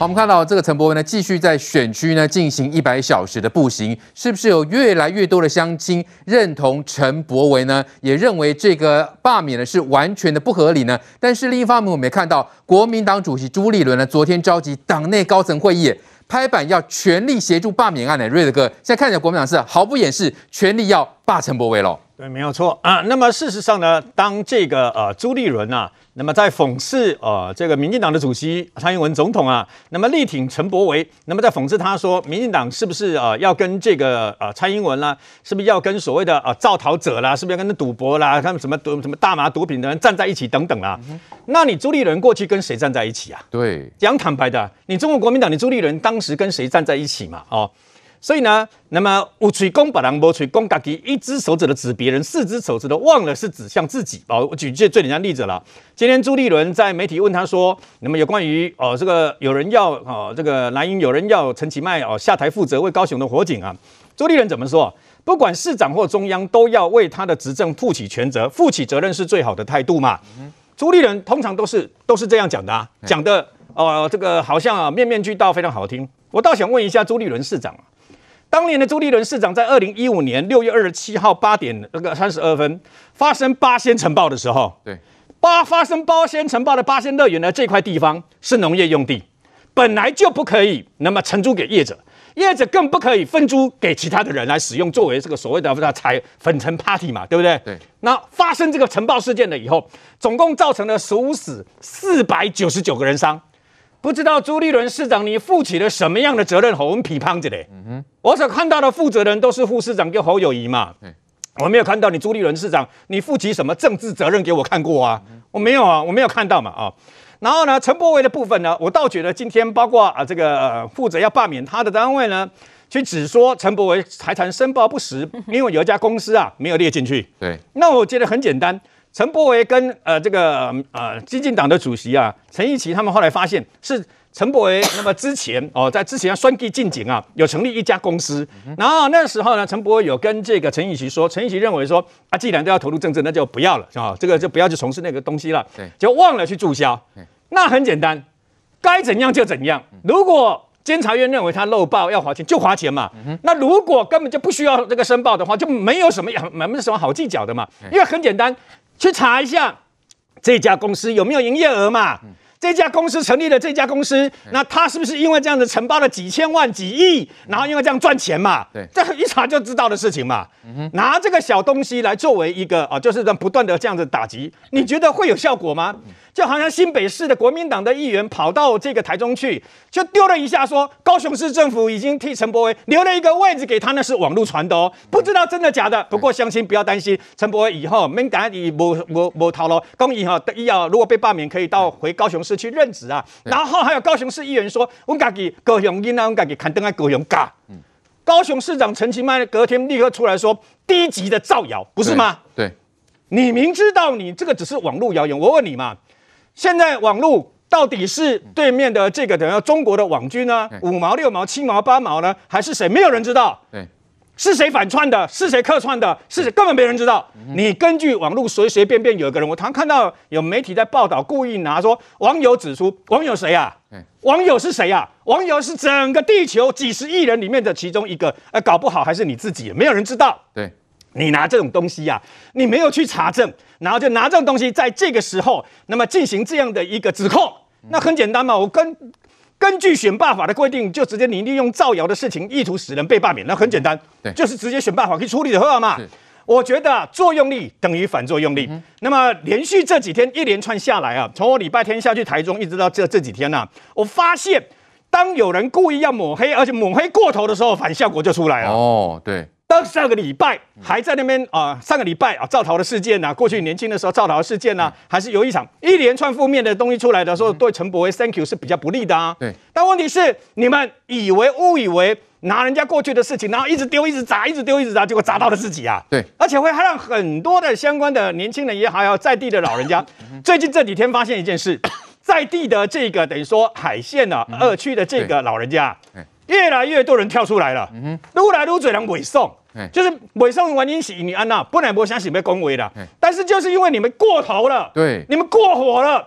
好，我们看到这个陈柏惟呢，继续在选区呢进行一百小时的步行，是不是有越来越多的乡亲认同陈柏惟呢？也认为这个罢免呢是完全的不合理呢？但是另一方面，我们也看到国民党主席朱立伦呢，昨天召集党内高层会议，拍板要全力协助罢免案呢。瑞德哥，现在看起来国民党是毫不掩饰，全力要罢陈柏惟喽。对，没有错啊。那么事实上呢，当这个呃朱立伦啊。那么在讽刺呃这个民进党的主席蔡英文总统啊，那么力挺陈柏惟，那么在讽刺他说，民进党是不是呃要跟这个呃蔡英文啦，是不是要跟所谓的呃造逃者啦，是不是要跟他赌博啦，他们什么毒什么大麻毒品的人站在一起等等啦？嗯、那你朱立伦过去跟谁站在一起啊？对，讲坦白的，你中国国民党，你朱立伦当时跟谁站在一起嘛？哦。所以呢，那么有嘴攻把人，无嘴攻自己，一只手指的指别人，四只手指的忘了是指向自己。哦，我举这最简单例子了。今天朱立伦在媒体问他说，那么有关于哦这个有人要哦这个蓝营有人要陈其迈哦下台负责为高雄的火警啊，朱立伦怎么说？不管市长或中央都要为他的执政负起全责，负起责任是最好的态度嘛。朱立伦通常都是都是这样讲的啊，讲的哦这个好像啊面面俱到，非常好听。我倒想问一下朱立伦市长啊。当年的朱立伦市长在二零一五年六月二十七号八点那个三十二分发生八仙尘爆的时候，对，八发生八仙尘爆的八仙乐园呢，这块地方是农业用地，本来就不可以那么承租给业者，业者更不可以分租给其他的人来使用，作为这个所谓的叫彩粉尘 party 嘛，对不对？对。那发生这个尘爆事件了以后，总共造成了十五死四百九十九个人伤。不知道朱立伦市长，你负起了什么样的责任？我们批判着嘞。嗯哼，我所看到的负责人都是副市长跟侯友谊嘛。嗯、我没有看到你朱立伦市长，你负起什么政治责任给我看过啊？嗯、我没有啊，我没有看到嘛啊。然后呢，陈柏惟的部分呢，我倒觉得今天包括啊这个、呃、负责要罢免他的单位呢，去只说陈柏惟财产申报不实，因为有一家公司啊没有列进去。对，那我觉得很简单。陈柏惟跟呃这个呃激进党的主席啊陈义奇他们后来发现是陈柏惟，那么之前哦在之前双 G 进警啊有成立一家公司，然后那时候呢陈柏惟有跟这个陈义奇说，陈义奇认为说啊既然都要投入政治，那就不要了啊这个就不要去从事那个东西了，对，就忘了去注销。那很简单，该怎样就怎样。如果监察院认为他漏报要罚钱，就罚钱嘛。那如果根本就不需要这个申报的话，就没有什么没没什么好计较的嘛，因为很简单。去查一下这家公司有没有营业额嘛？嗯、这家公司成立了这家公司，那他是不是因为这样子承包了几千万、几亿，然后因为这样赚钱嘛？对，这一查就知道的事情嘛。嗯、拿这个小东西来作为一个啊，就是在不断的这样子打击，你觉得会有效果吗？嗯就好像新北市的国民党的议员跑到这个台中去，就丢了一下说，高雄市政府已经替陈柏威留了一个位置给他，那是网络传的哦，不知道真的假的。不过相亲不要担心，陈柏威以后没敢以无无无逃了，公以后得要如果被罢免，可以到回高雄市去任职啊。然后还有高雄市议员说，我家己高雄人啊，我家己看灯啊高雄嘎。高雄市长陈其迈隔天立刻出来说，低级的造谣，不是吗？对，对你明知道你这个只是网络谣言，我问你嘛。现在网络到底是对面的这个等于中国的网军呢？五毛六毛七毛八毛呢？还是谁？没有人知道。对，是谁反串的？是谁客串的？是谁？根本没人知道。你根据网络随随便便有一个人，我常看到有媒体在报道，故意拿说网友指出，网友谁啊？网友是谁啊？网友是整个地球几十亿人里面的其中一个，呃，搞不好还是你自己，没有人知道。对。你拿这种东西呀、啊，你没有去查证，然后就拿这种东西在这个时候，那么进行这样的一个指控，那很简单嘛。我根根据选罢法的规定，就直接你利用造谣的事情，意图使人被罢免，那很简单，对，就是直接选罢法可以处理的话嘛。我觉得作用力等于反作用力。嗯、那么连续这几天一连串下来啊，从我礼拜天下去台中，一直到这这几天呢、啊，我发现当有人故意要抹黑，而且抹黑过头的时候，反效果就出来了。哦，对。当上个礼拜还在那边啊，上个礼拜啊，造逃的事件呐，过去年轻的时候造逃的事件呐，还是有一场一连串负面的东西出来的时候，对陈柏威 Thank you 是比较不利的啊。对。但问题是，你们以为误以为拿人家过去的事情，然后一直丢，一直砸，一直丢，一直砸，结果砸到了自己啊。对。而且会还让很多的相关的年轻人也好，要在地的老人家，最近这几天发现一件事，在地的这个等于说海线啊二区的这个老人家，越来越多人跳出来了，嗯哼，越来越多人委送。就是伪送原因是你安娜，本来不相信被恭维的，但是就是因为你们过头了，对，你们过火了，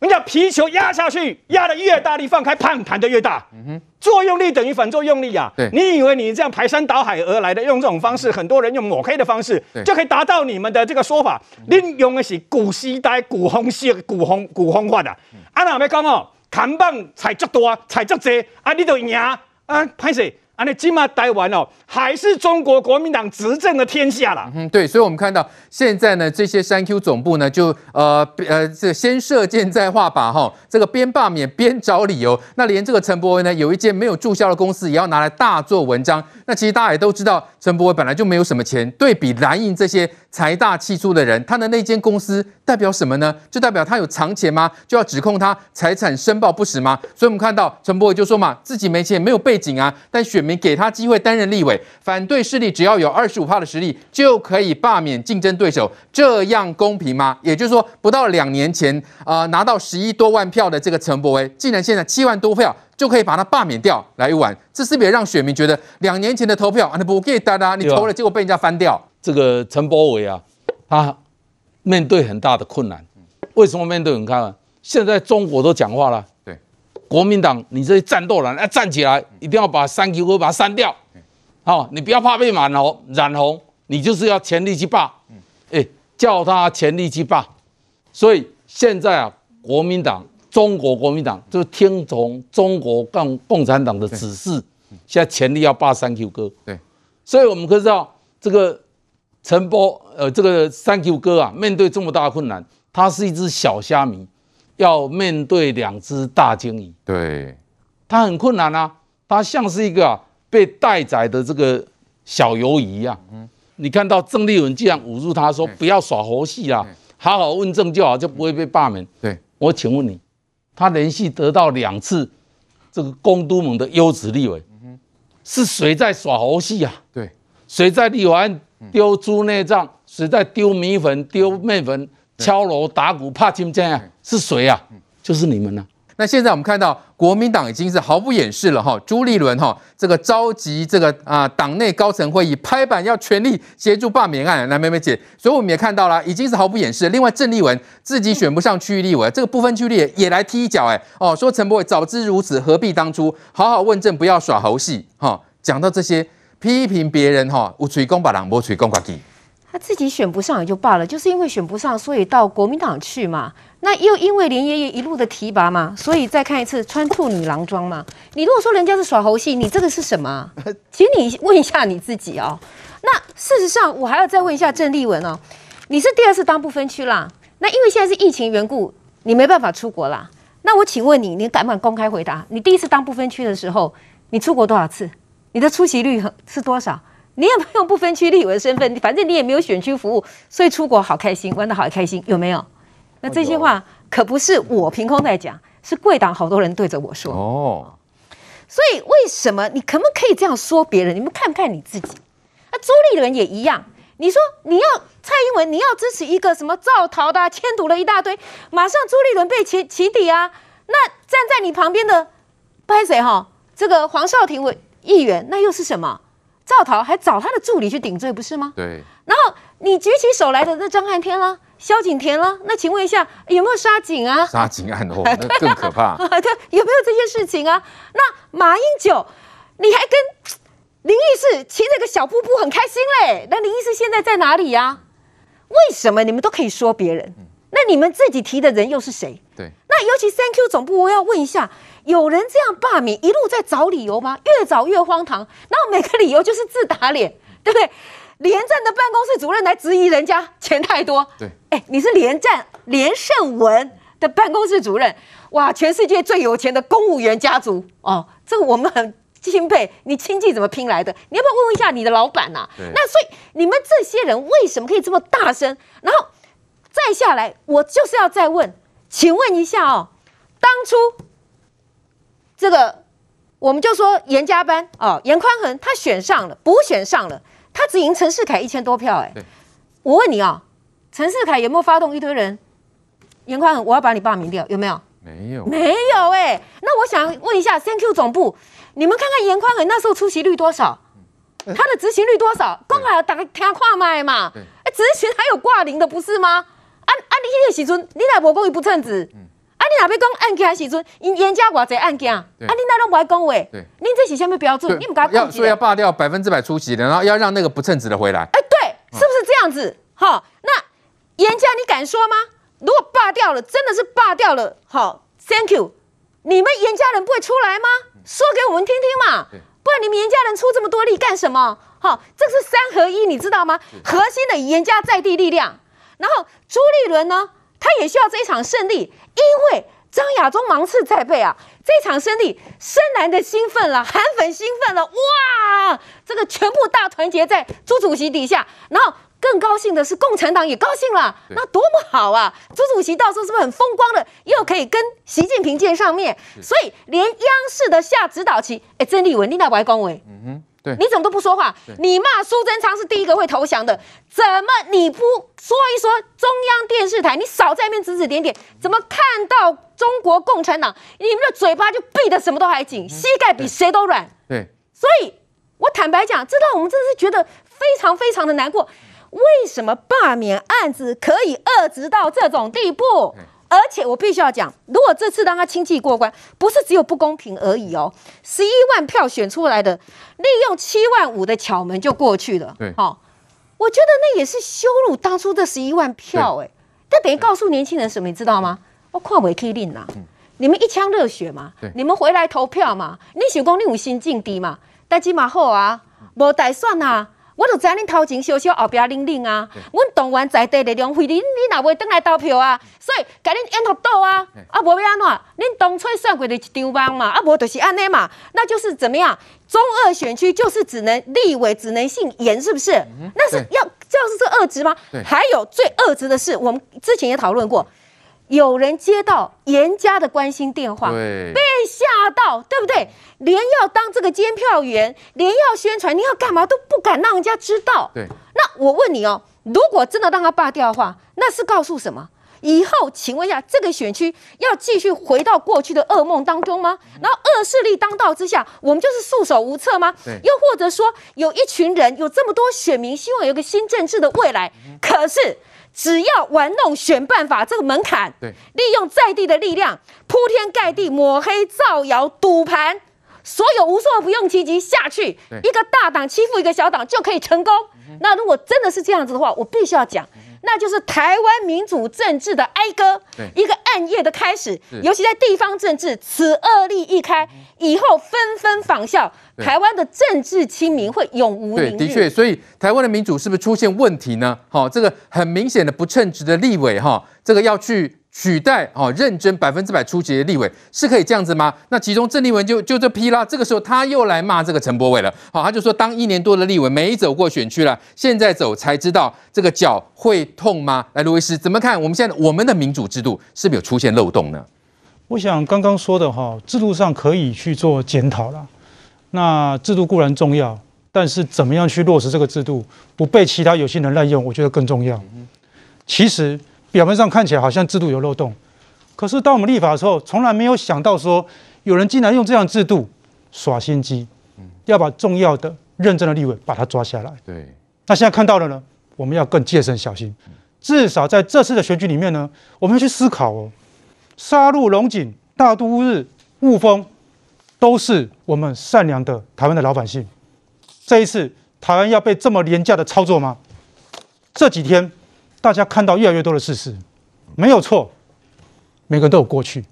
人家皮球压下去，压的越大力，放开，砰，弹的越大。嗯哼，作用力等于反作用力啊。对，你以为你这样排山倒海而来的，用这种方式，很多人用抹黑的方式，就可以达到你们的这个说法。你用的是古时代、古风式、古风、古风法的。啊，那要讲哦，砍棒踩足多，踩足多，啊，你就赢。啊，啊，潘水？啊，你今嘛待完了，还是中国国民党执政的天下啦。嗯，对，所以我们看到现在呢，这些三 Q 总部呢，就呃呃，这先射箭再画靶哈，这个边罢免边找理由。那连这个陈柏惟呢，有一间没有注销的公司，也要拿来大做文章。那其实大家也都知道，陈柏惟本来就没有什么钱，对比蓝营这些财大气粗的人，他的那间公司代表什么呢？就代表他有藏钱吗？就要指控他财产申报不实吗？所以我们看到陈柏惟就说嘛，自己没钱，没有背景啊，但选民。给他机会担任立委，反对势力只要有二十五趴的实力，就可以罢免竞争对手，这样公平吗？也就是说，不到两年前啊、拿到十一多万票的这个陈柏惟，竟然现在七万多票就可以把他罢免掉来玩，这是不是让选民觉得两年前的投票啊，你不给大家，你投了结果被人家翻掉？这个陈柏伟啊，他面对很大的困难，为什么面对很困难？现在中国都讲话了。对国民党，你这些战斗人要站起来，一定要把三 Q 哥把它删掉。好，你不要怕被染红，染红，你就是要全力去罢。哎，叫他全力去罢。所以现在啊，国民党，中国国民党就听从中国共共产党的指示，现在全力要罢三 Q 哥。对，所以我们可以知道，这个陈波，呃，这个三 Q 哥啊，面对这么大的困难，他是一只小虾米。要面对两只大鲸鱼，对，他很困难啊，他像是一个、啊、被待宰的这个小鱿鱼一样。嗯，你看到郑丽文这样捂住他说不要耍猴戏啦，好好问政就好，就不会被罢免。对，我请问你，他连续得到两次这个公都盟的优质立委，是谁在耍猴戏啊？对，谁在立法院丢猪内脏？谁在丢米粉、丢面粉？敲锣打鼓怕听见啊？是谁啊？就是你们呢、啊。那现在我们看到国民党已经是毫不掩饰了哈，朱立伦哈这个召集这个啊党内高层会议，拍板要全力协助罢免案。来，梅梅姐，所以我们也看到了，已经是毫不掩饰。另外，郑丽文自己选不上区域立委，这个不分区立也来踢一脚哎哦，说陈柏惟早知如此，何必当初？好好问政，不要耍猴戏哈。讲到这些，批评别人哈，有吹公把郎，无吹公挂机。他自己选不上也就罢了，就是因为选不上，所以到国民党去嘛。那又因为连爷爷一路的提拔嘛，所以再看一次穿兔女郎装嘛。你如果说人家是耍猴戏，你这个是什么？请你问一下你自己哦。那事实上，我还要再问一下郑丽文哦，你是第二次当不分区啦。那因为现在是疫情缘故，你没办法出国啦。那我请问你，你敢不敢公开回答？你第一次当不分区的时候，你出国多少次？你的出席率是多少？你也不用不分区立委的身份，反正你也没有选区服务，所以出国好开心，玩的好开心，有没有？那这些话可不是我凭空在讲，是贵党好多人对着我说。哦，所以为什么你可不可以这样说别人？你们看不看你自己？那朱立伦也一样。你说你要蔡英文，你要支持一个什么造逃的，迁读了一大堆，马上朱立伦被起起底啊？那站在你旁边的拍谁哈？这个黄少廷委议员，那又是什么？赵桃还找他的助理去顶罪，不是吗？对。然后你举起手来的那张汉天啦、萧景田啦，那请问一下有没有杀警啊？杀警案哦，那更可怕。对，有没有这些事情啊？那马英九，你还跟林义士骑着个小瀑布很开心嘞？那林义士现在在哪里呀、啊？为什么你们都可以说别人？那你们自己提的人又是谁？对。那尤其三 Q 总部，我要问一下。有人这样罢免，一路在找理由吗？越找越荒唐，然后每个理由就是自打脸，对不对？连战的办公室主任来质疑人家钱太多，对，哎，你是连战连胜文的办公室主任，哇，全世界最有钱的公务员家族哦，这个我们很钦佩。你亲戚怎么拼来的？你要不要问问一下你的老板呐、啊？那所以你们这些人为什么可以这么大声？然后再下来，我就是要再问，请问一下哦，当初。这个我们就说严家班哦，严宽恒他选上了，补选上了，他只赢陈世凯一千多票哎。我问你啊、哦，陈世凯有没有发动一堆人？严宽恒，我要把你罢免掉，有没有？没有，没有哎。那我想问一下三 Q 总部，你们看看严宽恒那时候出席率多少？他的执行率多少？刚好打个听跨麦嘛。哎，执行还有挂零的不是吗？啊啊，你那个时阵，你来无讲伊不称职。啊，你哪边讲案件时阵，因严加偌济案件，啊，你那拢不爱讲话，对，你这是什么标准？你们讲要说要罢掉百分之百出席的，然后要让那个不称职的回来。哎，对，是不是这样子？好，那严家你敢说吗？如果罢掉了，真的是罢掉了，好，Thank you，你们严家人不会出来吗？说给我们听听嘛，不然你们严家人出这么多力干什么？好，这是三合一，你知道吗？核心的严家在地力量，然后朱立伦呢？他也需要这一场胜利，因为张亚中芒刺在背啊！这场胜利，深蓝的兴奋了，韩粉兴奋了，哇！这个全部大团结在朱主席底下，然后更高兴的是，共产党也高兴了，那多么好啊！朱主席到时候是不是很风光的，又可以跟习近平见上面？所以连央视的下指导棋，哎，曾丽文，你那不爱恭维？嗯哼。对你怎么都不说话？你骂苏贞昌是第一个会投降的，怎么你不说一说中央电视台？你少在那边指指点点，怎么看到中国共产党，你们的嘴巴就闭得什么都还紧，膝盖比谁都软？对，所以我坦白讲，这让我们真的是觉得非常非常的难过。为什么罢免案子可以遏制到这种地步？而且我必须要讲，如果这次让他轻骑过关，不是只有不公平而已哦。十一万票选出来的，利用七万五的巧门就过去了。对，好，我觉得那也是羞辱当初的十一万票哎。但等于告诉年轻人什么，你知道吗？我跨违 K 令呐，你们一腔热血嘛，你们回来投票嘛，你想讲你有心境低嘛，但起码好啊，无打算啊。我就知恁头前小小后边拎拎啊！阮动员在地力量为你，你哪会登来投票啊？所以甲恁演好倒啊！啊，无要安怎？恁当初算过的一张网嘛？啊，无就是安尼嘛？那就是怎么样？中二选区就是只能立委只能姓严，是不是？嗯、那是要这样是这恶质吗？还有最恶质的是，我们之前也讨论过。有人接到严家的关心电话，被吓到，对不对？连要当这个监票员，连要宣传，你要干嘛都不敢让人家知道。对，那我问你哦，如果真的让他罢掉的话，那是告诉什么？以后，请问一下，这个选区要继续回到过去的噩梦当中吗？然后恶势力当道之下，我们就是束手无策吗？又或者说，有一群人有这么多选民，希望有个新政治的未来，可是。只要玩弄选办法这个门槛，对，利用在地的力量铺天盖地抹黑造谣赌盘，所有无所不用其极下去，一个大党欺负一个小党就可以成功。那如果真的是这样子的话，我必须要讲。那就是台湾民主政治的哀歌，一个暗夜的开始。尤其在地方政治，此恶例一开，以后纷纷仿效，台湾的政治清明会永无宁日。的确，所以台湾的民主是不是出现问题呢？好，这个很明显的不称职的立委，哈，这个要去。取代哦，认真百分之百出席的立委是可以这样子吗？那其中郑丽文就就这批啦。这个时候他又来骂这个陈柏伟了。好，他就说当一年多的立委没走过选区了，现在走才知道这个脚会痛吗？来，卢医师怎么看？我们现在我们的民主制度是不是有出现漏洞呢？我想刚刚说的哈，制度上可以去做检讨了。那制度固然重要，但是怎么样去落实这个制度，不被其他有心人滥用，我觉得更重要。其实。表面上看起来好像制度有漏洞，可是当我们立法的时候，从来没有想到说有人竟然用这样制度耍心机，要把重要的、认真的立委把他抓下来。对，那现在看到了呢，我们要更戒慎小心。至少在这次的选举里面呢，我们要去思考哦，杀戮、龙井、大都日、雾峰，都是我们善良的台湾的老百姓。这一次台湾要被这么廉价的操作吗？这几天。大家看到越来越多的事实，没有错，每个人都有过去，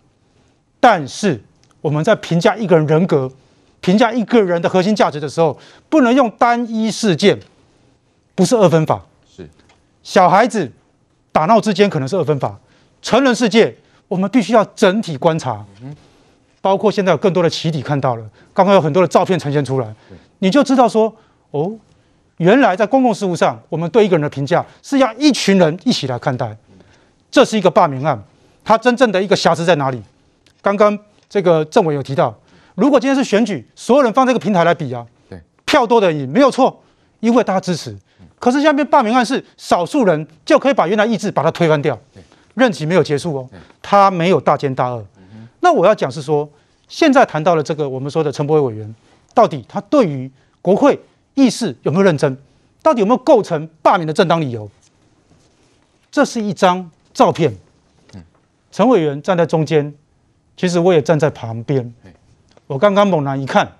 但是我们在评价一个人人格、评价一个人的核心价值的时候，不能用单一事件，不是二分法。是，小孩子打闹之间可能是二分法，成人世界我们必须要整体观察，包括现在有更多的起底看到了，刚刚有很多的照片呈现出来，你就知道说，哦。原来在公共事务上，我们对一个人的评价是要一群人一起来看待。这是一个罢免案，它真正的一个瑕疵在哪里？刚刚这个政委有提到，如果今天是选举，所有人放这个平台来比啊，对，票多的人赢没有错，因为大家支持。可是下面罢免案是少数人就可以把原来意志把它推翻掉，任期没有结束哦，他没有大奸大恶。那我要讲是说，现在谈到了这个我们说的陈柏伟委员，到底他对于国会议事有没有认真？到底有没有构成罢免的正当理由？这是一张照片，陈委员站在中间，其实我也站在旁边。我刚刚猛然一看，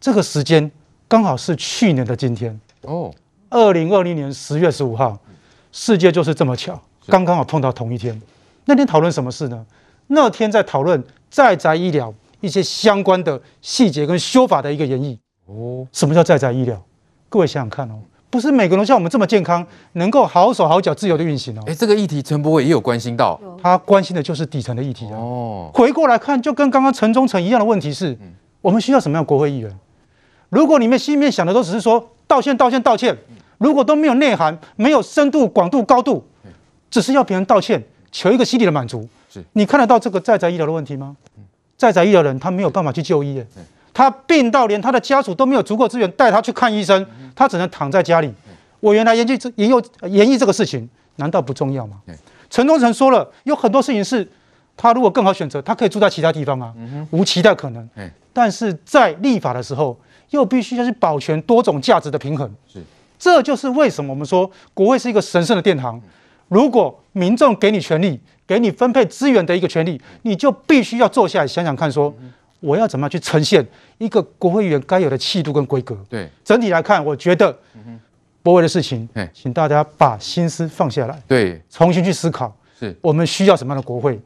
这个时间刚好是去年的今天哦，二零二零年十月十五号，世界就是这么巧，刚刚好碰到同一天。那天讨论什么事呢？那天在讨论在宅医疗一些相关的细节跟修法的一个演绎。哦，什么叫在宅医疗？各位想想看哦，不是每个人像我们这么健康，能够好手好脚自由的运行哦。哎，这个议题陈伯伟也有关心到，他关心的就是底层的议题啊。哦，回过来看，就跟刚刚陈忠诚一样的问题是，我们需要什么样的国会议员？如果你们心里面想的都只是说道歉、道歉、道歉，如果都没有内涵、没有深度、广度、高度，只是要别人道歉，求一个心理的满足。是你看得到这个在宅医疗的问题吗？在宅医疗人他没有办法去就医，他病到连他的家属都没有足够资源带他去看医生，他只能躺在家里。我原来研究这研究研议这个事情，难道不重要吗？陈忠诚说了，有很多事情是他如果更好选择，他可以住在其他地方啊，无期待可能。但是在立法的时候，又必须要去保全多种价值的平衡。是，这就是为什么我们说国会是一个神圣的殿堂。如果民众给你权利，给你分配资源的一个权利，你就必须要坐下来想想看，说我要怎么样去呈现一个国会议员该有的气度跟规格。对，整体来看，我觉得柏惟的事情，请大家把心思放下来，对，重新去思考，是我们需要什么样的国会？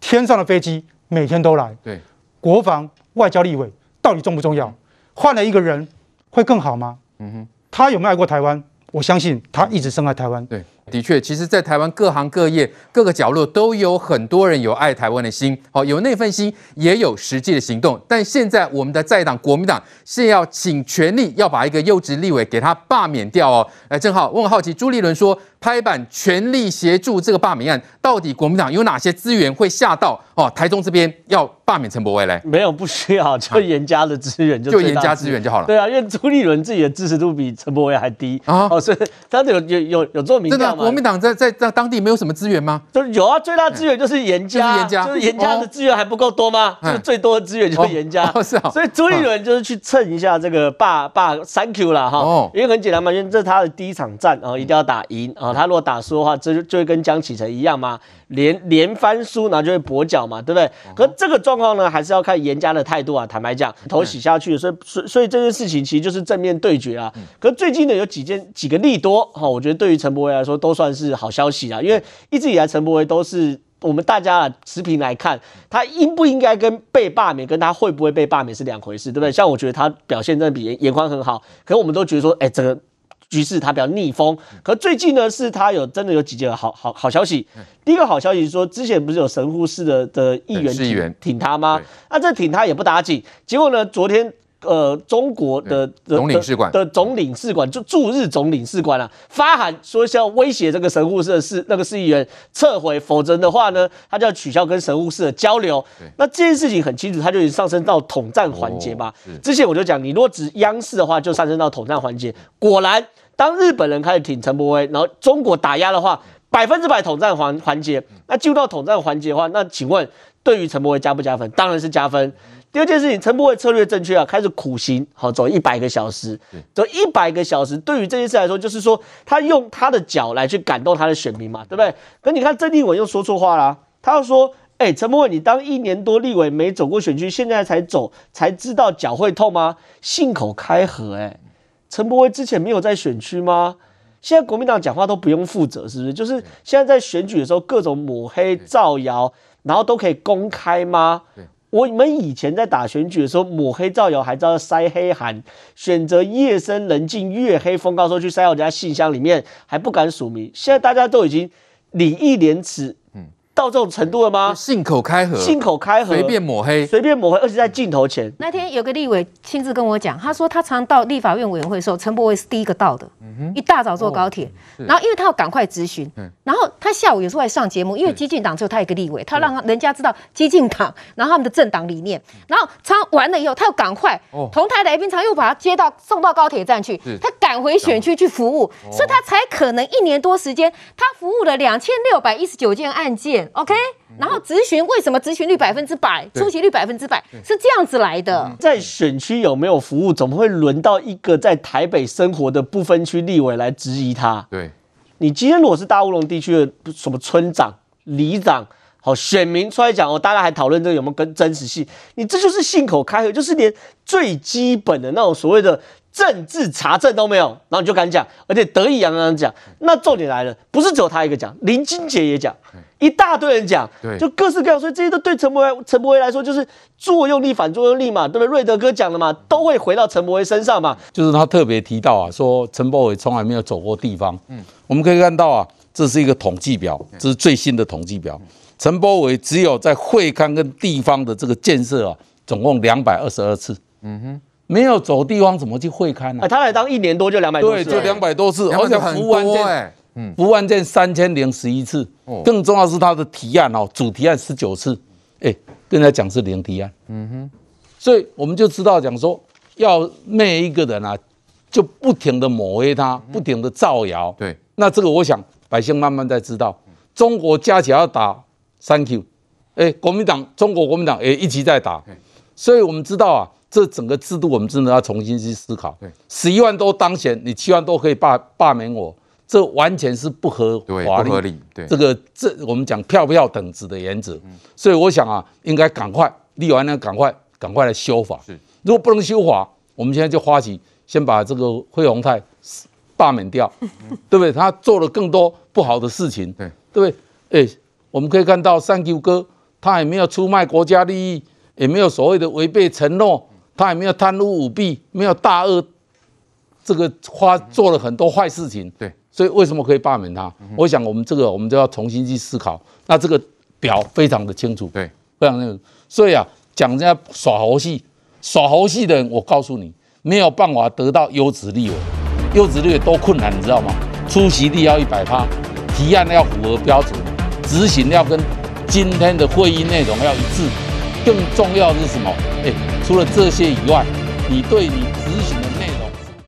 天上的飞机每天都来，对，国防、外交、立委到底重不重要？换了一个人会更好吗？嗯哼，他有没有爱过台湾？我相信他一直深爱台湾。对。的确，其实，在台湾各行各业、各个角落，都有很多人有爱台湾的心。好，有那份心，也有实际的行动。但现在，我们的在党国民党是要请全力要把一个幼稚立委给他罢免掉哦。哎，正好我很好奇，朱立伦说拍板全力协助这个罢免案，到底国民党有哪些资源会下到哦？台中这边要罢免陈柏威嘞？没有，不需要，就严家的资源就就严家资源就好了。对啊，因为朱立伦自己的支持度比陈柏威还低啊，哦，所以他有有有有做民调吗？国民党在在在当地没有什么资源吗？就是有啊，最大资源就是严家，就是严家，就是严家的资源还不够多吗？就是最多的资源就是严家，是啊。所以朱立伦就是去蹭一下这个罢罢 Thank you 啦哈，因为很简单嘛，因为这是他的第一场战啊，一定要打赢啊。他如果打输的话，这就就会跟江启臣一样嘛，连连翻输，然后就会跛脚嘛，对不对？可这个状况呢，还是要看严家的态度啊。坦白讲，头洗下去，所以所以所以这件事情其实就是正面对决啊。可最近呢，有几件几个利多哈，我觉得对于陈柏威来说都算是好消息啊，因为一直以来陈柏威都是我们大家啊持平来看，他应不应该跟被罢免，跟他会不会被罢免是两回事，对不对？像我觉得他表现真的比严宽很好，可是我们都觉得说，哎，这个。局势他比较逆风，可最近呢，是他有真的有几件好好好消息。第一个好消息是说，之前不是有神户市的的议员挺挺他吗？那这挺他也不打紧，结果呢，昨天。呃，中国的总领事馆的总领事馆就驻日总领事馆啊，发函说是要威胁这个神户市的市那个市议员撤回，否则的话呢，他就要取消跟神户市的交流。那这件事情很清楚，他就已经上升到统战环节嘛。之前我就讲，你如果指央视的话，就上升到统战环节。果然，当日本人开始挺陈柏威，然后中国打压的话，百分之百统战环环节。那进入到统战环节的话，那请问对于陈柏威加不加分？当然是加分。第二件事情，陈柏威策略正确啊，开始苦行，好走一百个小时，走一百个小时，对于这件事来说，就是说他用他的脚来去感动他的选民嘛，对不对？可你看郑立文又说错话啦，他又说，哎，陈柏惟，你当一年多立委没走过选区，现在才走，才知道脚会痛吗？信口开河，哎，陈柏威之前没有在选区吗？现在国民党讲话都不用负责，是不是？就是现在在选举的时候，各种抹黑、造谣，然后都可以公开吗？我们以前在打选举的时候，抹黑造谣还知道塞黑函，选择夜深人静、月黑风高时候去塞到人家信箱里面，还不敢署名。现在大家都已经礼义廉耻。到这种程度了吗？信口开河，信口开河，随便抹黑，随便抹黑，而且在镜头前。那天有个立委亲自跟我讲，他说他常到立法院委员会的时候，陈柏惟是第一个到的，嗯、一大早坐高铁，哦、然后因为他要赶快咨询，嗯、然后他下午有时候还上节目，因为激进党只有他一个立委，他让人家知道激进党，然后他们的政党理念，然后他完了以后，他又赶快，哦、同台来宾常又把他接到送到高铁站去，他赶回选区去服务，哦、所以他才可能一年多时间，他服务了两千六百一十九件案件。OK，然后咨询为什么咨询率百分之百，出席率百分之百，是这样子来的。在选区有没有服务，怎么会轮到一个在台北生活的不分区立委来质疑他？对，你今天如果是大乌龙地区的什么村长、里长，好，选民出来讲哦，大家还讨论这个有没有跟真实性？你这就是信口开河，就是连最基本的那种所谓的政治查证都没有，然后你就敢讲，而且得意洋洋讲。那重点来了，不是只有他一个讲，林金杰也讲，一大堆人讲，就各式各样，所以这些都对陈柏惟陈柏惟来说就是作用力反作用力嘛，对不对？瑞德哥讲的嘛，都会回到陈柏惟身上嘛。就是他特别提到啊，说陈柏惟从来没有走过地方。嗯，我们可以看到啊，这是一个统计表，这是最新的统计表。陈柏惟只有在会刊跟地方的这个建设啊，总共两百二十二次。嗯哼，没有走地方怎么去会刊呢？哎，他来当一年多就两百多次，对，就两百多次，而且服务案件，嗯，服务案件三千零十一次。哦更重要是他的提案哦，主提案十九次，哎，跟人家讲是零提案。嗯哼，所以我们就知道讲说，要每一个人啊，就不停的抹黑他，不停的造谣。对，那这个我想百姓慢慢在知道，中国加起来要打。Thank you，哎，国民党，中国国民党也一直在打，所以我们知道啊，这整个制度我们真的要重新去思考。对十一万多当选，你七万多可以罢罢免我，这完全是不合法，不合理。对，这个这我们讲票票等值的原则，所以我想啊，应该赶快立完呢，赶快赶快来修法。是如果不能修法，我们现在就发起先把这个惠鸿泰罢免掉，对不对？他做了更多不好的事情，对，对不对？哎。我们可以看到三 Q 哥，他也没有出卖国家利益，也没有所谓的违背承诺，他也没有贪污舞弊，没有大恶，这个花做了很多坏事情。对，所以为什么可以罢免他？我想我们这个我们就要重新去思考。那这个表非常的清楚，对，非常清楚。所以啊，讲人家耍猴戏，耍猴戏的人，我告诉你，没有办法得到优质立委，优质立委多困难，你知道吗？出席率要一百趴，提案要符合标准。执行要跟今天的会议内容要一致，更重要的是什么？诶，除了这些以外，你对你执行的。